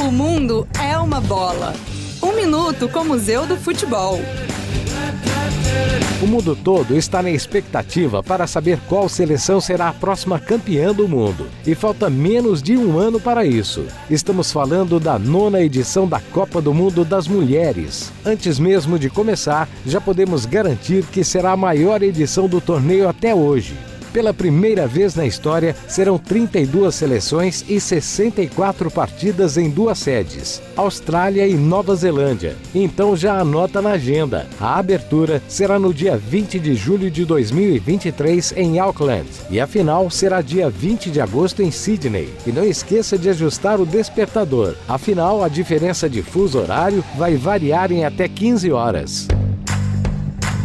O mundo é uma bola. Um minuto com o Museu do Futebol. O mundo todo está na expectativa para saber qual seleção será a próxima campeã do mundo. E falta menos de um ano para isso. Estamos falando da nona edição da Copa do Mundo das Mulheres. Antes mesmo de começar, já podemos garantir que será a maior edição do torneio até hoje. Pela primeira vez na história, serão 32 seleções e 64 partidas em duas sedes, Austrália e Nova Zelândia. Então já anota na agenda. A abertura será no dia 20 de julho de 2023 em Auckland e a final será dia 20 de agosto em Sydney. E não esqueça de ajustar o despertador. Afinal, a diferença de fuso horário vai variar em até 15 horas.